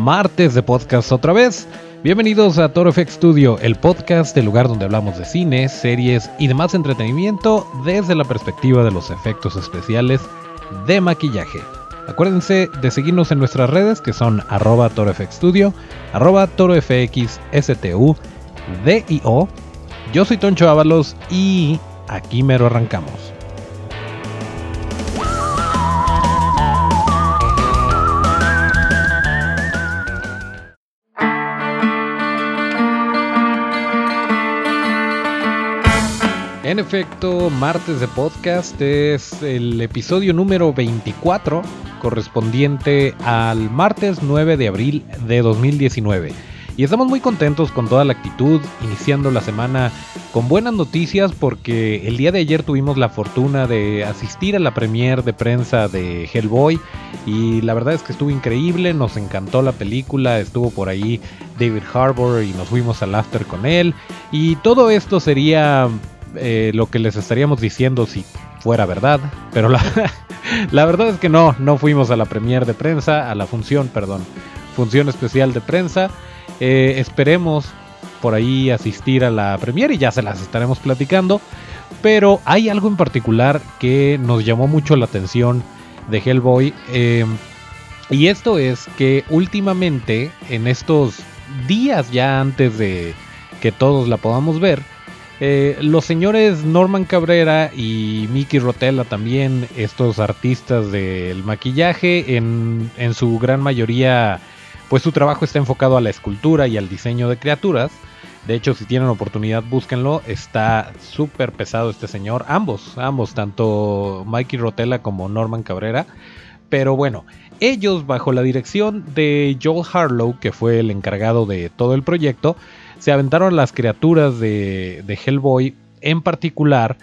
martes de podcast otra vez. Bienvenidos a Toro FX Studio, el podcast, el lugar donde hablamos de cine, series y demás entretenimiento desde la perspectiva de los efectos especiales de maquillaje. Acuérdense de seguirnos en nuestras redes que son arroba torofxstudio, arroba torofxstu, DIO. Yo soy Toncho Ábalos y aquí mero arrancamos. En efecto, martes de podcast es el episodio número 24 correspondiente al martes 9 de abril de 2019. Y estamos muy contentos con toda la actitud, iniciando la semana con buenas noticias porque el día de ayer tuvimos la fortuna de asistir a la premier de prensa de Hellboy y la verdad es que estuvo increíble, nos encantó la película, estuvo por ahí David Harbour y nos fuimos al after con él y todo esto sería eh, lo que les estaríamos diciendo si fuera verdad, pero la, la, verdad es que no, no fuimos a la premier de prensa, a la función, perdón, función especial de prensa. Eh, esperemos por ahí asistir a la premier y ya se las estaremos platicando. Pero hay algo en particular que nos llamó mucho la atención de Hellboy. Eh, y esto es que últimamente, en estos días ya antes de que todos la podamos ver, eh, los señores Norman Cabrera y Mickey Rotella también, estos artistas del maquillaje, en, en, su gran mayoría, pues su trabajo está enfocado a la escultura y al diseño de criaturas. De hecho, si tienen oportunidad, búsquenlo. Está súper pesado este señor. Ambos, ambos, tanto Mikey Rotella como Norman Cabrera. Pero bueno, ellos bajo la dirección de Joel Harlow, que fue el encargado de todo el proyecto, se aventaron las criaturas de, Hellboy, en particular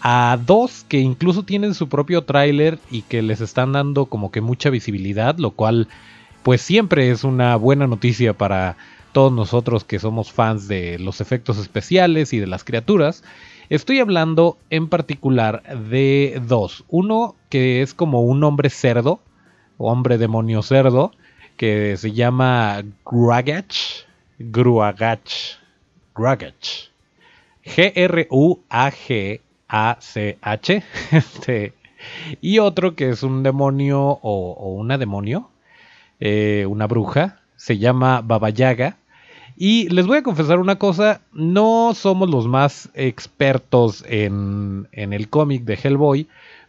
a dos que incluso tienen su propio tráiler y que les están dando como que mucha visibilidad, lo cual pues siempre es una buena noticia para todos nosotros que somos fans de los efectos especiales y de las criaturas. Estoy hablando en particular de dos. Uno que es como un hombre cerdo, hombre demonio cerdo, que se llama Gragach Gruagach. Gruagach. G-R-U-A-G-A-C-H. Este, y otro que es un demonio o, una demonio, eh, una bruja, se llama Baba Yaga. Y les voy a confesar una cosa, no somos los más expertos en el cómic de Hellboy,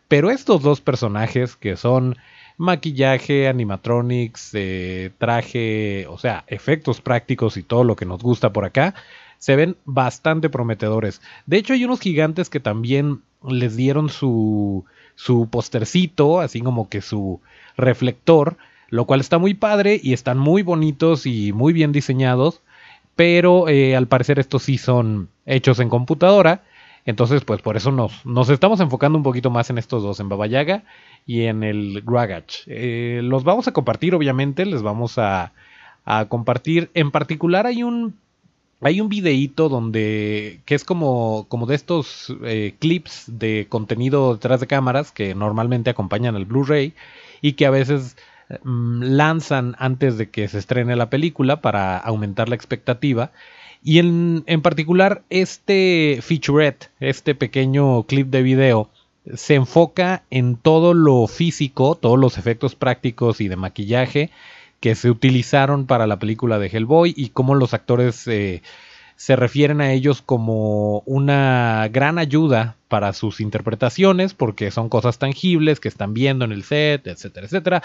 pero estos dos personajes que son maquillaje, animatronics, eh, traje, o sea, efectos prácticos y todo lo que nos gusta por acá, se ven bastante prometedores. De hecho, hay unos gigantes que también les dieron su, su postercito, así como que su reflector, lo cual está muy padre y están muy bonitos y muy bien diseñados, pero eh, al parecer estos sí son hechos en computadora. Entonces, pues por eso nos, nos estamos enfocando un poquito más en estos dos, en Baba Yaga y en el Gragach. Eh, los vamos a compartir, obviamente, les vamos a, compartir. En particular hay un hay un videíto donde que es como, como de estos eh, clips de contenido detrás de cámaras que normalmente acompañan al Blu-ray y que a veces mm, lanzan antes de que se estrene la película para aumentar la expectativa. Y en, en particular este featurette, este pequeño clip de video, se enfoca en todo lo físico, todos los efectos prácticos y de maquillaje que se utilizaron para la película de Hellboy y cómo los actores eh, se refieren a ellos como una gran ayuda para sus interpretaciones porque son cosas tangibles que están viendo en el set, etcétera, etcétera.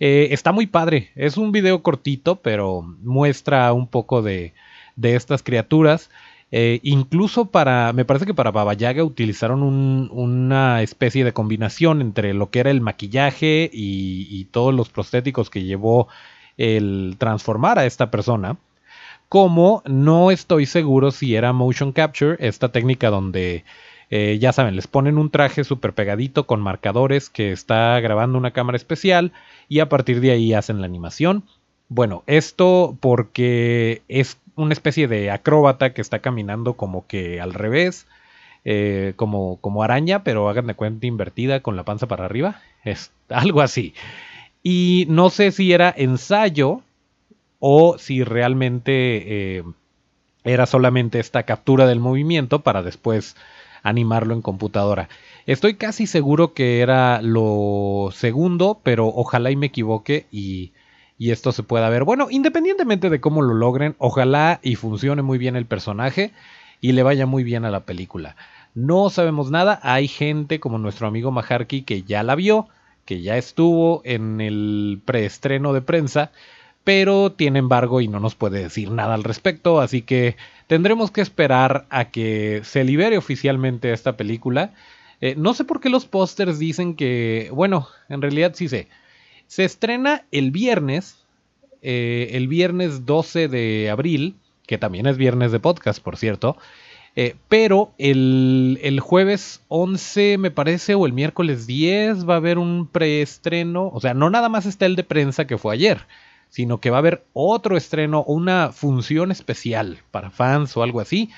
Eh, está muy padre, es un video cortito pero muestra un poco de, de estas criaturas. Eh, incluso para, me parece que para Baba Yaga utilizaron una especie de combinación entre lo que era el maquillaje y, todos los prostéticos que llevó el transformar a esta persona. Como no estoy seguro si era motion capture, esta técnica donde eh, ya saben, les ponen un traje súper pegadito con marcadores que está grabando una cámara especial y a partir de ahí hacen la animación. Bueno, esto porque es una especie de acróbata que está caminando como que al revés, eh, como, como araña, pero hagan de cuenta invertida con la panza para arriba. Es algo así. Y no sé si era ensayo o si realmente eh, era solamente esta captura del movimiento para después animarlo en computadora. Estoy casi seguro que era lo segundo, pero ojalá y me equivoque y, y esto se pueda ver. Bueno, independientemente de cómo lo logren, ojalá y funcione muy bien el personaje y le vaya muy bien a la película. No sabemos nada, hay gente como nuestro amigo Maharki que ya la vio, que ya estuvo en el preestreno de prensa, pero tiene embargo y no nos puede decir nada al respecto, así que tendremos que esperar a que se libere oficialmente esta película. Eh, no sé por qué los pósters dicen que, bueno, en realidad sí sé. Se estrena el viernes, eh, el viernes 12 de abril, que también es viernes de podcast, por cierto. Eh, pero el, el, jueves 11, me parece, o el miércoles 10 va a haber un preestreno. O sea, no nada más está el de prensa que fue ayer, sino que va a haber otro estreno, una función especial para fans o algo así,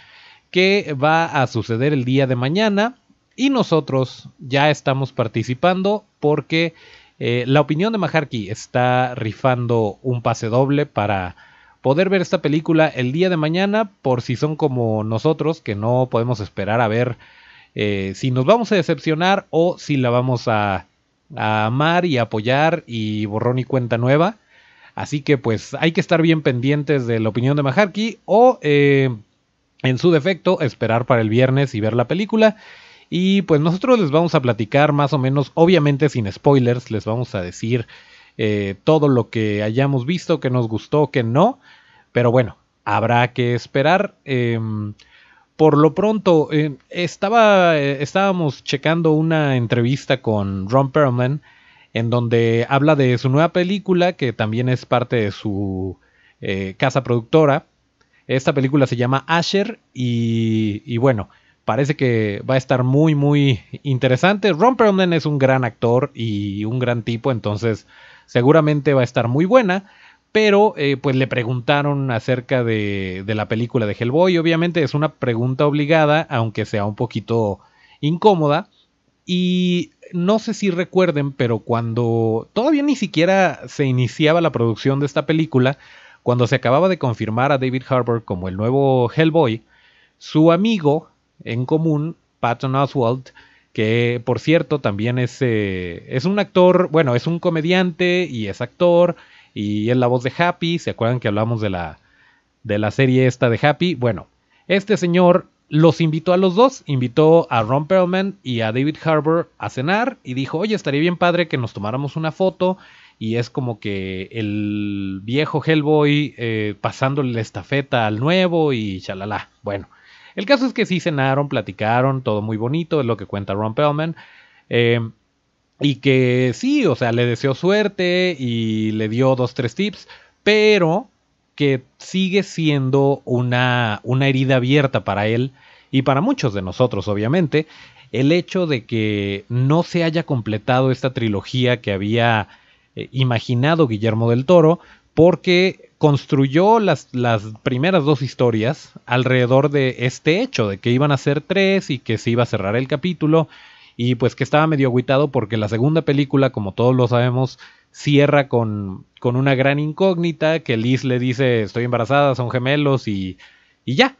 que va a suceder el día de mañana. Y nosotros ya estamos participando porque eh, la opinión de Maharky está rifando un pase doble para poder ver esta película el día de mañana por si son como nosotros que no podemos esperar a ver eh, si nos vamos a decepcionar o si la vamos a, amar y apoyar y borrón y cuenta nueva. Así que pues hay que estar bien pendientes de la opinión de Maharky o eh, en su defecto esperar para el viernes y ver la película. Y pues nosotros les vamos a platicar más o menos, obviamente sin spoilers, les vamos a decir eh, todo lo que hayamos visto, que nos gustó, que no. Pero bueno, habrá que esperar. Em, por lo pronto, eh, estaba, eh, estábamos checando una entrevista con Ron Perlman en donde habla de su nueva película, que también es parte de su casa productora. Esta película se llama Asher y, y, bueno, parece que va a estar muy, muy interesante. Ron Perlman es un gran actor y un gran tipo, entonces seguramente va a estar muy buena. Pero eh, pues le preguntaron acerca de, de, la película de Hellboy. Obviamente es una pregunta obligada, aunque sea un poquito incómoda. Y no sé si recuerden, pero cuando todavía ni siquiera se iniciaba la producción de esta película, cuando se acababa de confirmar a David Harbour como el nuevo Hellboy, su amigo en común, Patton Oswalt, que por cierto también es, eh, es un actor, bueno, es un comediante y es actor y es la voz de Happy, ¿se acuerdan que hablamos de la, de la serie esta de Happy? Bueno, este señor los invitó a los dos, invitó a Ron Perlman y a David Harbour a cenar y dijo, oye, estaría bien padre que nos tomáramos una foto y es como que el viejo Hellboy eh, pasándole la estafeta al nuevo y chalala. Bueno, el caso es que sí cenaron, platicaron, todo muy bonito, es lo que cuenta Ron Pellman. Eh, y que sí, o sea, le deseó suerte y le dio dos, tres tips, pero que sigue siendo una, una herida abierta para él y para muchos de nosotros, obviamente, el hecho de que no se haya completado esta trilogía que había eh, imaginado Guillermo del Toro, porque construyó las, las, primeras dos historias alrededor de este hecho, de que iban a ser tres y que se iba a cerrar el capítulo, y pues que estaba medio aguitado porque la segunda película, como todos lo sabemos, cierra con, con una gran incógnita, que Liz le dice estoy embarazada, son gemelos y, y ya.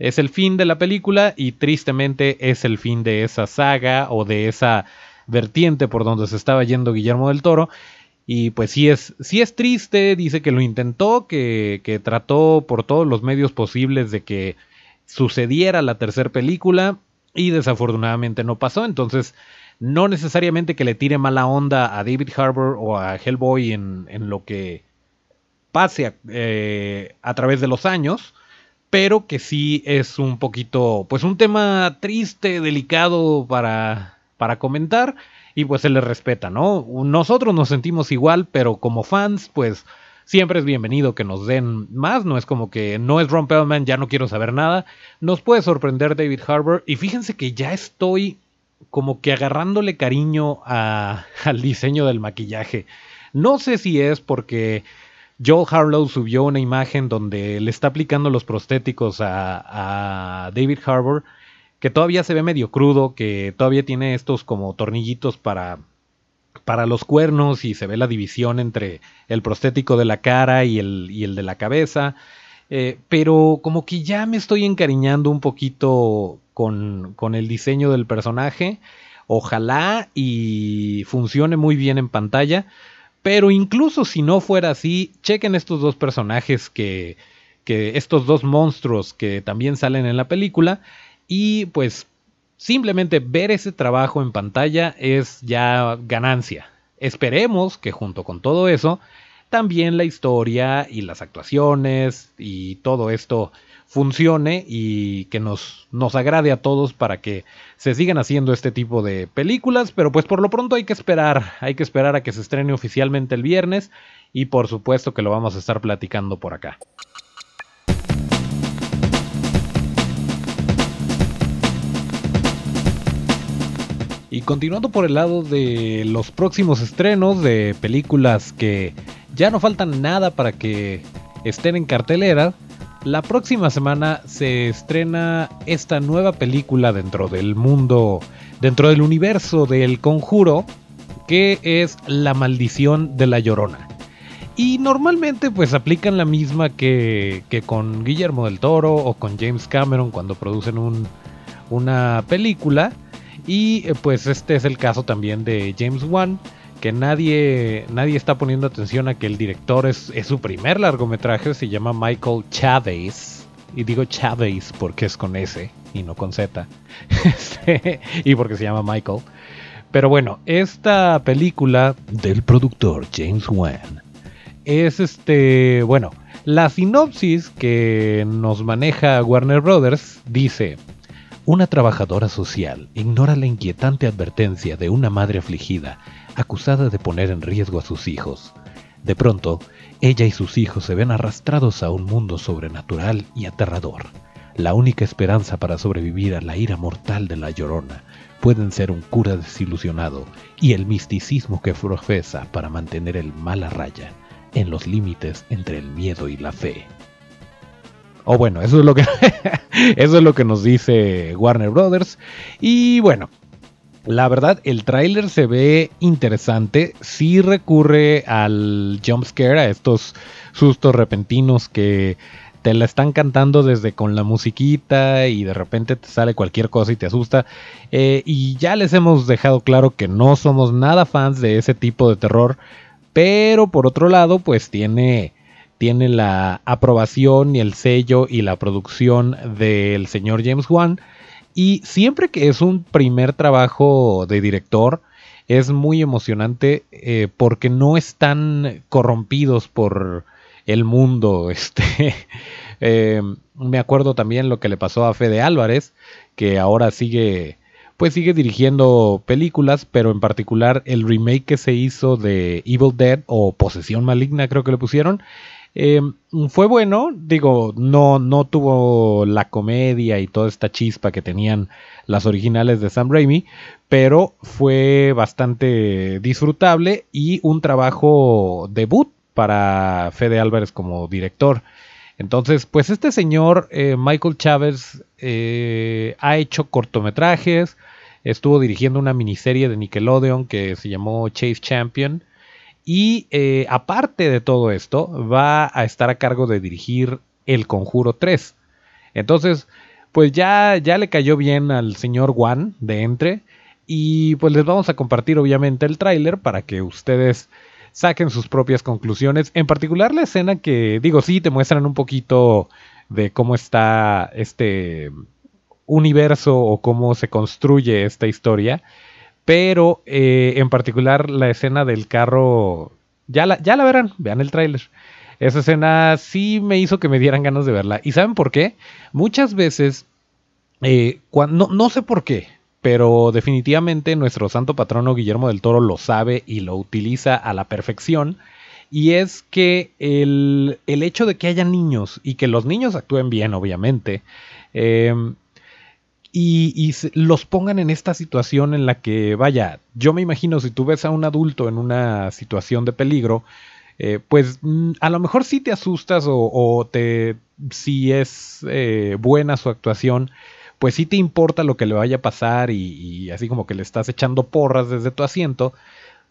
Es el fin de la película y tristemente es el fin de esa saga o de esa vertiente por donde se estaba yendo Guillermo del Toro. Y pues sí es, sí es triste, dice que lo intentó, que, que trató por todos los medios posibles de que sucediera la tercera película y desafortunadamente no pasó. Entonces, no necesariamente que le tire mala onda a David Harbour o a Hellboy en, en lo que pase a, eh, a través de los años, pero que sí es un poquito, pues un tema triste, delicado para, para comentar y pues se le respeta, ¿no? Nosotros nos sentimos igual, pero como fans, pues siempre es bienvenido que nos den más, no es como que no es Ron Pellman, ya no quiero saber nada, nos puede sorprender David Harbour y fíjense que ya estoy como que agarrándole cariño al diseño del maquillaje. No sé si es porque Joel Harlow subió una imagen donde le está aplicando los prostéticos a, a David Harbour que todavía se ve medio crudo, que todavía tiene estos como tornillitos para para los cuernos y se ve la división entre el prostético de la cara y el, y el de la cabeza. Eh, pero como que ya me estoy encariñando un poquito con, con, el diseño del personaje. Ojalá y funcione muy bien en pantalla. Pero incluso si no fuera así, chequen estos dos personajes que, que estos dos monstruos que también salen en la película. Y pues Simplemente ver ese trabajo en pantalla es ya ganancia. Esperemos que junto con todo eso, también la historia y las actuaciones y todo esto funcione y que nos, nos agrade a todos para que se sigan haciendo este tipo de películas, pero pues por lo pronto hay que esperar, hay que esperar a que se estrene oficialmente el viernes y por supuesto que lo vamos a estar platicando por acá. Y continuando por el lado de los próximos estrenos de películas que ya no faltan nada para que estén en cartelera, la próxima semana se estrena esta nueva película dentro del mundo, dentro del universo del conjuro, que es La maldición de la llorona. Y normalmente pues aplican la misma que, que con Guillermo del Toro o con James Cameron cuando producen un, una película y eh, pues este es el caso también de James Wan, que nadie, nadie está poniendo atención a que el director es, su primer largometraje, se llama Michael Chavez. Y digo Chavez porque es con S y no con Z. Este, y porque se llama Michael. Pero bueno, esta película del productor James Wan es este, bueno, la sinopsis que nos maneja Warner Brothers dice, una trabajadora social ignora la inquietante advertencia de una madre afligida, acusada de poner en riesgo a sus hijos. De pronto, ella y sus hijos se ven arrastrados a un mundo sobrenatural y aterrador. La única esperanza para sobrevivir a la ira mortal de la llorona pueden ser un cura desilusionado y el misticismo que profesa para mantener el mal a raya, en los límites entre el miedo y la fe. O bueno, eso es lo que eso es lo que nos dice Warner Brothers. Y bueno, la verdad, el tráiler se ve interesante. Sí recurre al jump scare, a estos sustos repentinos que te la están cantando desde con la musiquita y de repente te sale cualquier cosa y te asusta. Eh, y ya les hemos dejado claro que no somos nada fans de ese tipo de terror. Pero por otro lado, pues tiene tiene la aprobación y el sello y la producción del señor James Wan. Y siempre que es un primer trabajo de director, es muy emocionante eh, porque no están corrompidos por el mundo. Este, eh, me acuerdo también lo que le pasó a Fede Álvarez, que ahora sigue, pues sigue dirigiendo películas, pero en particular el remake que se hizo de Evil Dead o Posesión Maligna, creo que le pusieron, Em, fue bueno, digo, no, no tuvo la comedia y toda esta chispa que tenían las originales de Sam Raimi, pero fue bastante disfrutable y un trabajo debut para Fede Álvarez como director. Entonces, pues este señor, eh, Michael Chávez, eh, ha hecho cortometrajes, estuvo dirigiendo una miniserie de Nickelodeon que se llamó Chase Champion. Y eh, aparte de todo esto, va a estar a cargo de dirigir El Conjuro 3. Entonces, pues ya, ya le cayó bien al señor Juan de Entre. Y pues les vamos a compartir obviamente el tráiler para que ustedes saquen sus propias conclusiones. En particular la escena que, digo, sí, te muestran un poquito de cómo está este universo o cómo se construye esta historia. Pero eh, en particular la escena del carro, ya la, ya la verán, vean el tráiler. Esa escena sí me hizo que me dieran ganas de verla. ¿Y saben por qué? Muchas veces, eh, cuando, no, sé por qué, pero definitivamente nuestro santo patrono Guillermo del Toro lo sabe y lo utiliza a la perfección. Y es que el, el hecho de que haya niños y que los niños actúen bien, obviamente, eh, y, los pongan en esta situación en la que, vaya, yo me imagino si tú ves a un adulto en una situación de peligro, eh, pues mm, a lo mejor sí te asustas o, te, si es eh, buena su actuación, pues sí te importa lo que le vaya a pasar y, así como que le estás echando porras desde tu asiento,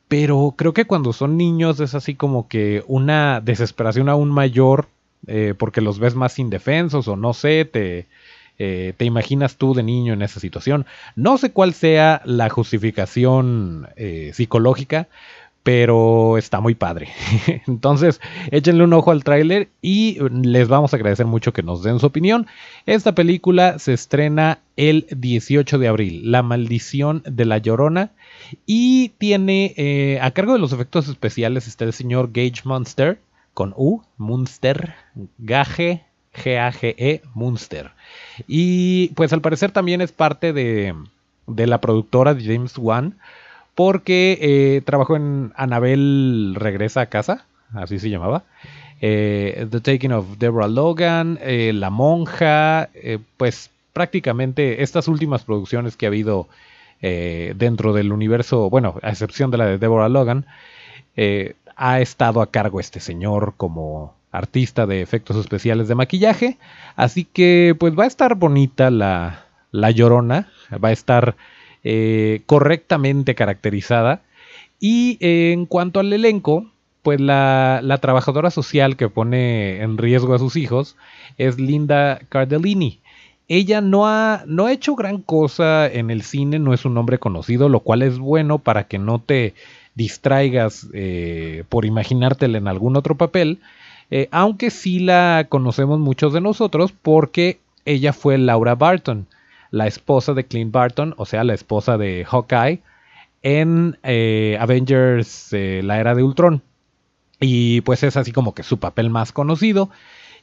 pero creo que cuando son niños es así como que una desesperación aún mayor eh, porque los ves más indefensos o no sé, te, eh, te imaginas tú de niño en esa situación. No sé cuál sea la justificación eh, psicológica, pero está muy padre. Entonces, échenle un ojo al tráiler y les vamos a agradecer mucho que nos den su opinión. Esta película se estrena el 18 de abril, La maldición de la llorona, y tiene a cargo de los efectos especiales está el señor Gage Monster con U, Munster, Gage, G-A-G-E, Munster. Y pues al parecer también es parte de, de la productora James Wan, porque eh, trabajó en Anabel Regresa a Casa, así se llamaba. Eh, The Taking of Deborah Logan, eh, La Monja, pues prácticamente estas últimas producciones que ha habido dentro del universo, bueno, a excepción de la de Deborah Logan, ha estado a cargo este señor como artista de efectos especiales de maquillaje. Así que pues va a estar bonita la, la llorona, va a estar eh, correctamente caracterizada. Y eh, en cuanto al elenco, pues la, la, trabajadora social que pone en riesgo a sus hijos es Linda Cardellini. Ella no ha, no ha hecho gran cosa en el cine, no es un nombre conocido, lo cual es bueno para que no te distraigas eh, por imaginártela en algún otro papel, eh, aunque sí la conocemos muchos de nosotros porque ella fue Laura Barton, la esposa de Clint Barton, o sea, la esposa de Hawkeye, en eh, Avengers, la era de Ultron. Y pues es así como que su papel más conocido.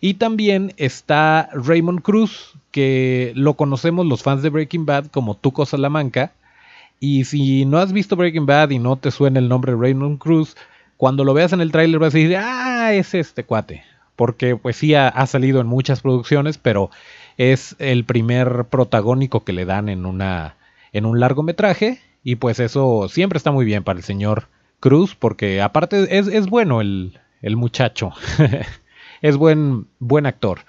Y también está Raymond Cruz, que lo conocemos los fans de Breaking Bad como Tuco Salamanca, y si no has visto Breaking Bad y no te suena el nombre Raymond Cruz, cuando lo veas en el tráiler vas a decir, ah, es este cuate. Porque pues sí ha, salido en muchas producciones, pero es el primer protagónico que le dan en, una, en un largometraje. Y pues eso siempre está muy bien para el señor Cruz, porque aparte es, es bueno el, el muchacho. es buen, buen actor.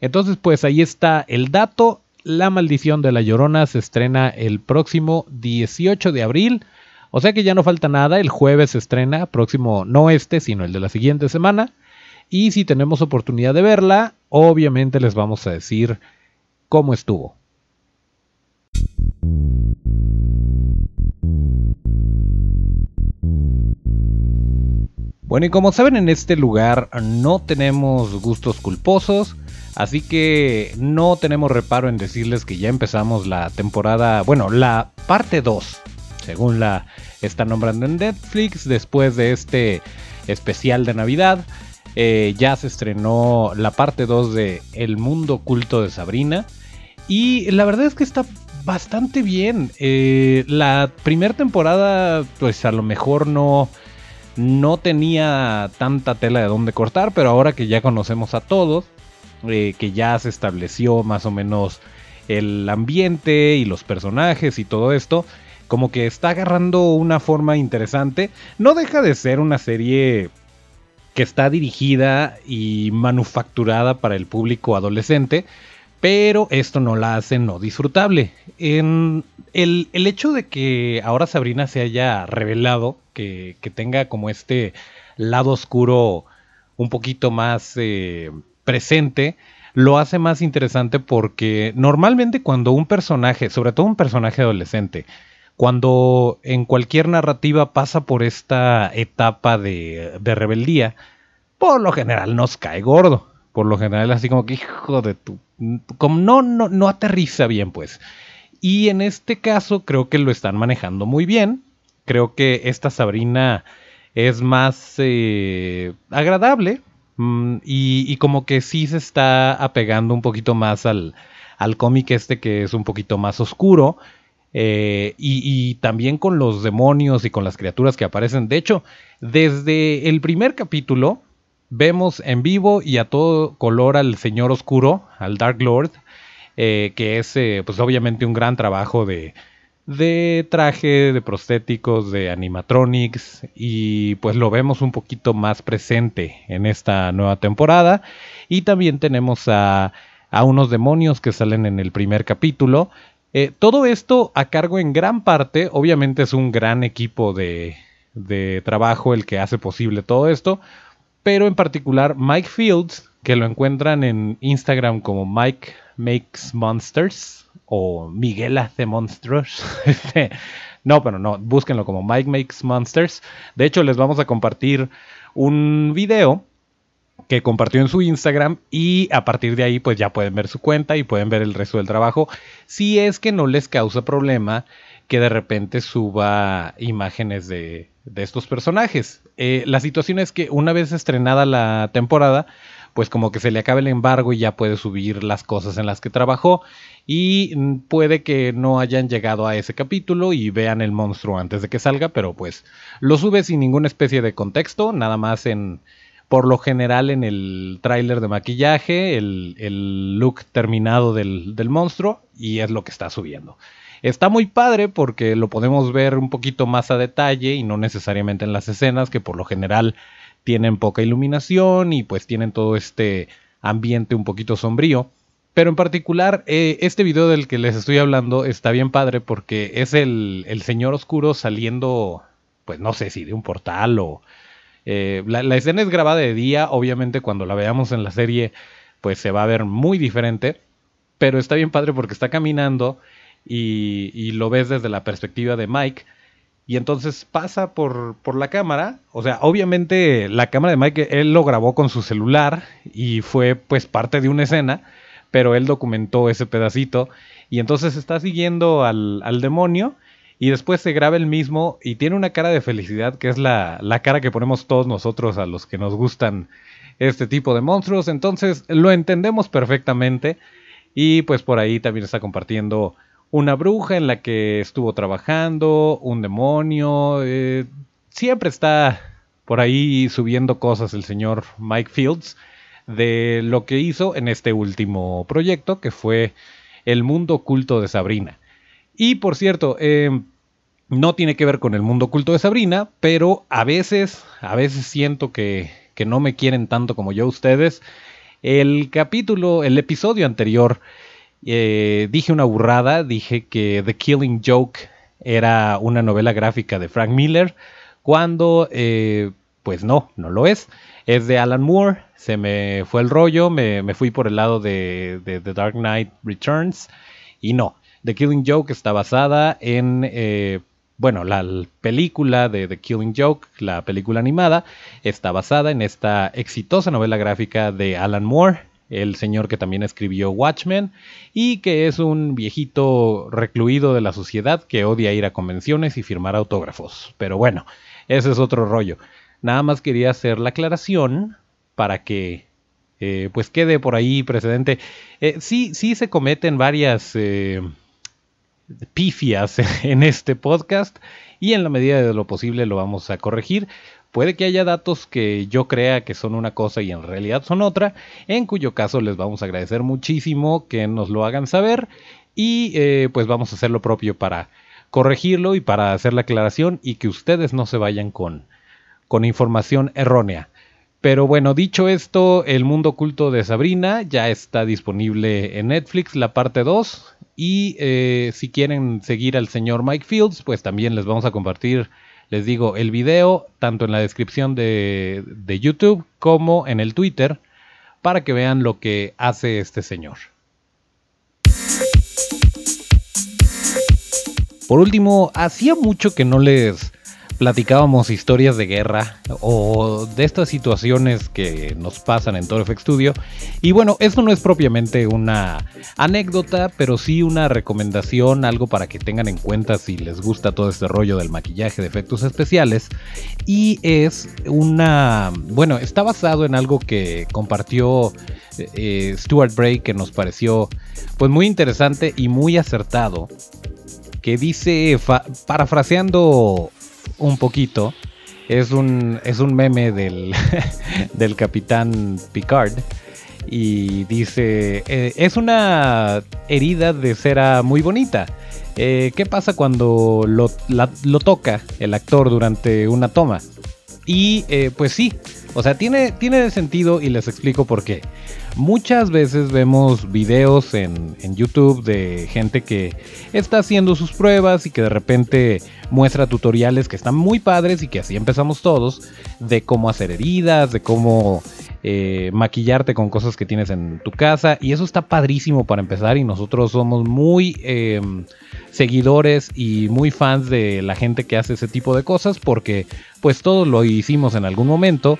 Entonces pues ahí está el dato. La maldición de la Llorona se estrena el próximo 18 de abril. O sea que ya no falta nada, el jueves se estrena, próximo no este, sino el de la siguiente semana. Y si tenemos oportunidad de verla, obviamente les vamos a decir cómo estuvo. Bueno, y como saben, en este lugar no tenemos gustos culposos. Así que no tenemos reparo en decirles que ya empezamos la temporada, bueno, la parte 2, según la están nombrando en Netflix, después de este especial de Navidad. Eh, ya se estrenó la parte 2 de El mundo oculto de Sabrina. Y la verdad es que está bastante bien. Eh, la primera temporada, pues a lo mejor no, no tenía tanta tela de dónde cortar, pero ahora que ya conocemos a todos, eh, que ya se estableció más o menos el ambiente y los personajes y todo esto, como que está agarrando una forma interesante. No deja de ser una serie que está dirigida y manufacturada para el público adolescente, pero esto no la hace no disfrutable. En el, hecho de que ahora Sabrina se haya revelado, que, tenga como este lado oscuro un poquito más eh, presente lo hace más interesante porque normalmente cuando un personaje, sobre todo un personaje adolescente, cuando en cualquier narrativa pasa por esta etapa de, rebeldía, por lo general nos cae gordo. Por lo general así como que hijo de tu... Como no, no, no aterriza bien pues. Y en este caso creo que lo están manejando muy bien. Creo que esta Sabrina es más eh, agradable, Mm, y, como que sí se está apegando un poquito más al, cómic este que es un poquito más oscuro. Eh, y, también con los demonios y con las criaturas que aparecen. De hecho, desde el primer capítulo vemos en vivo y a todo color al Señor Oscuro, al Dark Lord, eh, que es eh, pues obviamente un gran trabajo de, de traje, de prostéticos, de animatronics y pues lo vemos un poquito más presente en esta nueva temporada y también tenemos a, a unos demonios que salen en el primer capítulo. Eh, todo esto a cargo en gran parte, obviamente es un gran equipo de, de trabajo el que hace posible todo esto, pero en particular Mike Fields, que lo encuentran en Instagram como Mike Makes Monsters o Miguel hace monstruos. Este, no, pero no, búsquenlo como Mike Makes Monsters. De hecho, les vamos a compartir un video que compartió en su Instagram y a partir de ahí pues ya pueden ver su cuenta y pueden ver el resto del trabajo si es que no les causa problema que de repente suba imágenes de, estos personajes. Eh, la situación es que una vez estrenada la temporada, pues como que se le acabe el embargo y ya puede subir las cosas en las que trabajó y puede que no hayan llegado a ese capítulo y vean el monstruo antes de que salga, pero pues lo sube sin ninguna especie de contexto, nada más en por lo general en el tráiler de maquillaje, el, look terminado del, del monstruo y es lo que está subiendo. Está muy padre porque lo podemos ver un poquito más a detalle y no necesariamente en las escenas que por lo general tienen poca iluminación y pues tienen todo este ambiente un poquito sombrío. Pero en particular, eh, este video del que les estoy hablando está bien padre porque es el, el, señor oscuro saliendo, pues no sé si de un portal o... Eh, la, escena es grabada de día, obviamente cuando la veamos en la serie, pues se va a ver muy diferente. Pero está bien padre porque está caminando y, lo ves desde la perspectiva de Mike. Y entonces pasa por, por, la cámara. O sea, obviamente la cámara de Mike, él lo grabó con su celular y fue pues parte de una escena, pero él documentó ese pedacito. Y entonces está siguiendo al, al demonio y después se graba el mismo y tiene una cara de felicidad que es la, la cara que ponemos todos nosotros a los que nos gustan este tipo de monstruos. Entonces lo entendemos perfectamente. Y pues por ahí también está compartiendo una bruja en la que estuvo trabajando, un demonio. Eh, siempre está por ahí subiendo cosas el señor Mike Fields de lo que hizo en este último proyecto que fue El mundo oculto de Sabrina. Y por cierto, eh, no tiene que ver con el mundo oculto de Sabrina, pero a veces, a veces siento que, que no me quieren tanto como yo ustedes. El capítulo, el episodio anterior eh, dije una burrada, dije que The Killing Joke era una novela gráfica de Frank Miller, cuando eh, pues no, no lo es. Es de Alan Moore, se me fue el rollo, me, fui por el lado de, The Dark Knight Returns y no. The Killing Joke está basada en, eh, bueno, la película de The Killing Joke, la película animada, está basada en esta exitosa novela gráfica de Alan Moore, el señor que también escribió Watchmen y que es un viejito recluido de la sociedad que odia ir a convenciones y firmar autógrafos. Pero bueno, ese es otro rollo. Nada más quería hacer la aclaración para que eh, pues quede por ahí precedente. Eh, sí, sí se cometen varias pifias en este podcast y en la medida de lo posible lo vamos a corregir. Puede que haya datos que yo crea que son una cosa y en realidad son otra, en cuyo caso les vamos a agradecer muchísimo que nos lo hagan saber y eh, pues vamos a hacer lo propio para corregirlo y para hacer la aclaración y que ustedes no se vayan con, con información errónea. Pero bueno, dicho esto, El Mundo Oculto de Sabrina ya está disponible en Netflix, la parte 2. Y eh, si quieren seguir al señor Mike Fields, pues también les vamos a compartir les digo, el video tanto en la descripción de, YouTube como en el Twitter para que vean lo que hace este señor. Por último, hacía mucho que no les platicábamos historias de guerra o de estas situaciones que nos pasan en FX Studio. Y bueno, esto no es propiamente una anécdota, pero sí una recomendación, algo para que tengan en cuenta si les gusta todo este rollo del maquillaje de efectos especiales. Y es una, bueno, está basado en algo que compartió eh, Stuart Bray que nos pareció pues muy interesante y muy acertado que dice, parafraseando un poquito. Es un, es un meme del, del capitán Picard. Y dice, eh, es una herida de cera muy bonita. Eh, ¿Qué pasa cuando lo, toca el actor durante una toma? Y eh, pues sí, O sea, tiene, tiene sentido y les explico por qué. Muchas veces vemos videos en, en, YouTube de gente que está haciendo sus pruebas y que de repente muestra tutoriales que están muy padres y que así empezamos todos, de cómo hacer heridas, de cómo eh, maquillarte con cosas que tienes en tu casa y eso está padrísimo para empezar y nosotros somos muy em, seguidores y muy fans de la gente que hace ese tipo de cosas porque pues todos lo hicimos en algún momento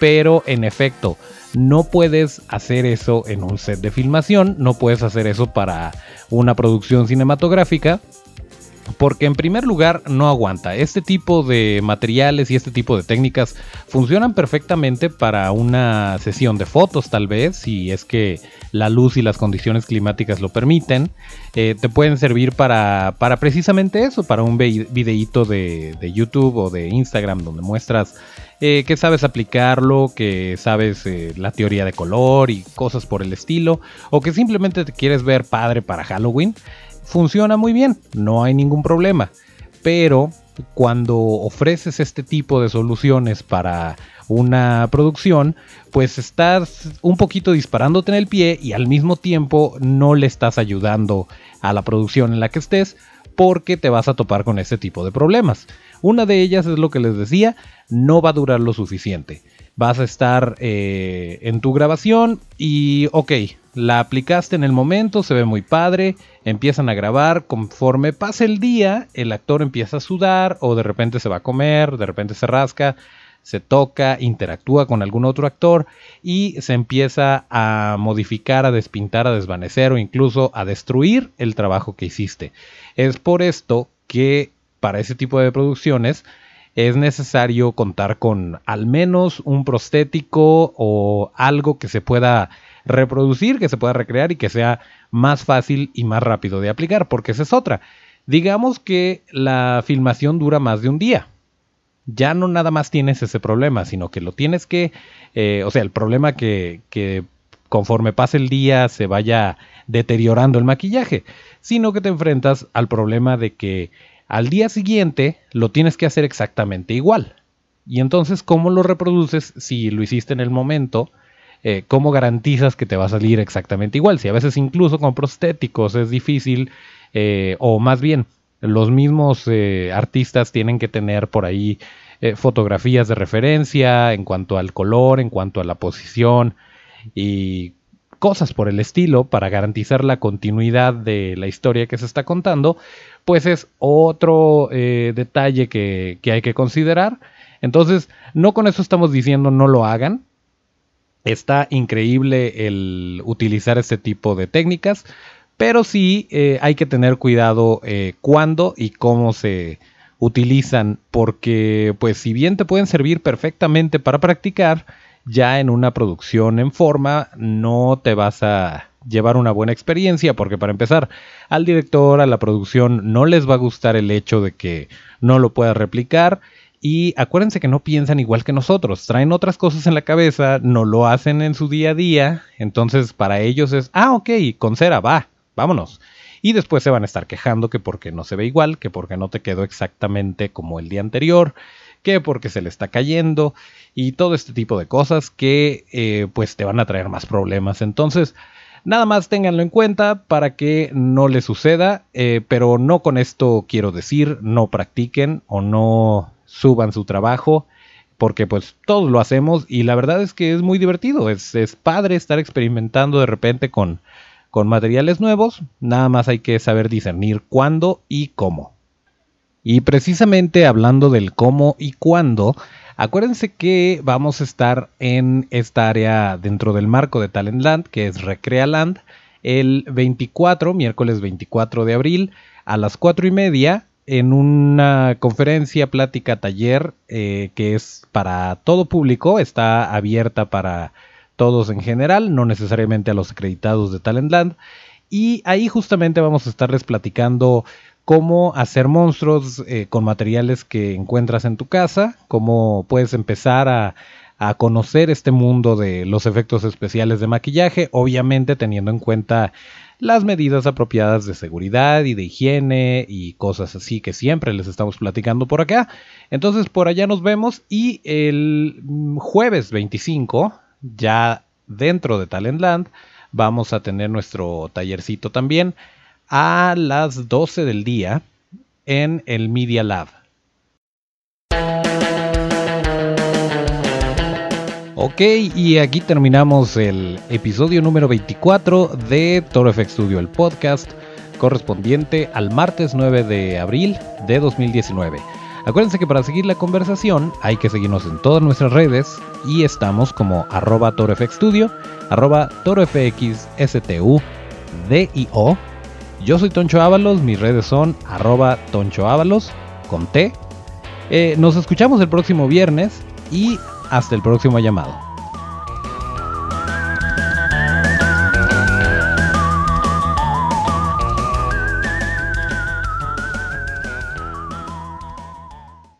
pero en efecto no puedes hacer eso en un set de filmación, no puedes hacer eso para una producción cinematográfica porque en primer lugar no aguanta. Este tipo de materiales y este tipo de técnicas funcionan perfectamente para una sesión de fotos tal vez, si es que la luz y las condiciones climáticas lo permiten. Eh, te pueden servir para, para, precisamente eso, para un videíto de, YouTube o de Instagram donde muestras eh, que sabes aplicarlo, que sabes eh, la teoría de color y cosas por el estilo, o que simplemente te quieres ver padre para Halloween funciona muy bien, no hay ningún problema. Pero cuando ofreces este tipo de soluciones para una producción, pues estás un poquito disparándote en el pie y al mismo tiempo no le estás ayudando a la producción en la que estés porque te vas a topar con este tipo de problemas. Una de ellas es lo que les decía, no va a durar lo suficiente. Vas a estar eh, en tu grabación y ok, la aplicaste en el momento, se ve muy padre, empiezan a grabar, conforme pasa el día, el actor empieza a sudar o de repente se va a comer, de repente se rasca, se toca, interactúa con algún otro actor y se empieza a modificar, a despintar, a desvanecer o incluso a destruir el trabajo que hiciste. Es por esto que para ese tipo de producciones es necesario contar con al menos un prostético o algo que se pueda reproducir, que se pueda recrear y que sea más fácil y más rápido de aplicar, porque esa es otra. Digamos que la filmación dura más de un día. Ya no nada más tienes ese problema, sino que lo tienes que, eh, o sea, el problema que, que conforme pase el día se vaya deteriorando el maquillaje, sino que te enfrentas al problema de que al día siguiente lo tienes que hacer exactamente igual. Y entonces, ¿cómo lo reproduces si lo hiciste en el momento? Eh, ¿cómo garantizas que te va a salir exactamente igual? Si a veces incluso con prostéticos es difícil, eh, o más bien, los mismos eh, artistas tienen que tener por ahí fotografías de referencia en cuanto al color, en cuanto a la posición y cosas por el estilo para garantizar la continuidad de la historia que se está contando, pues es otro detalle que, que hay que considerar. Entonces, no con eso estamos diciendo no lo hagan, Está increíble el utilizar este tipo de técnicas, pero sí eh, hay que tener cuidado eh, cuándo y cómo se utilizan, porque pues si bien te pueden servir perfectamente para practicar, ya en una producción en forma no te vas a llevar una buena experiencia, porque para empezar, al director, a la producción, no les va a gustar el hecho de que no lo puedas replicar y acuérdense que no piensan igual que nosotros, traen otras cosas en la cabeza, no lo hacen en su día a día, entonces para ellos es, ah, ok, con cera, va, vámonos. Y después se van a estar quejando que porque no se ve igual, que porque no te quedó exactamente como el día anterior, que porque se le está cayendo y todo este tipo de cosas que eh, pues te van a traer más problemas. Entonces, nada más ténganlo en cuenta para que no les suceda, eh, pero no con esto quiero decir no practiquen o no suban su trabajo, porque pues todos lo hacemos y la verdad es que es muy divertido, es, padre estar experimentando de repente con, con materiales nuevos, nada más hay que saber discernir cuándo y cómo. Y precisamente hablando del cómo y cuándo, acuérdense que vamos a estar en esta área dentro del marco de Talentland, que es Recrealand, el 24, miércoles 24 de abril, a las 4 y media, en una conferencia, plática, taller eh, que es para todo público, está abierta para todos en general, no necesariamente a los acreditados de Talentland. Y ahí justamente vamos a estarles platicando cómo hacer monstruos eh, con materiales que encuentras en tu casa, cómo puedes empezar a, a conocer este mundo de los efectos especiales de maquillaje, obviamente teniendo en cuenta las medidas apropiadas de seguridad y de higiene y cosas así que siempre les estamos platicando por acá. Entonces por allá nos vemos y el jueves 25, ya dentro de Talentland, vamos a tener nuestro tallercito también a las 12 del día en el Media Lab. Ok, y aquí terminamos el episodio número 24 de Toro FX Studio, el podcast correspondiente al martes 9 de abril de 2019. Acuérdense que para seguir la conversación hay que seguirnos en todas nuestras redes y estamos como arroba torofxstudio, arroba torofxstu, D-I-O. Yo soy Toncho Ábalos, mis redes son arroba Toncho Ábalos con T. Eh, nos escuchamos el próximo viernes y hasta el próximo llamado.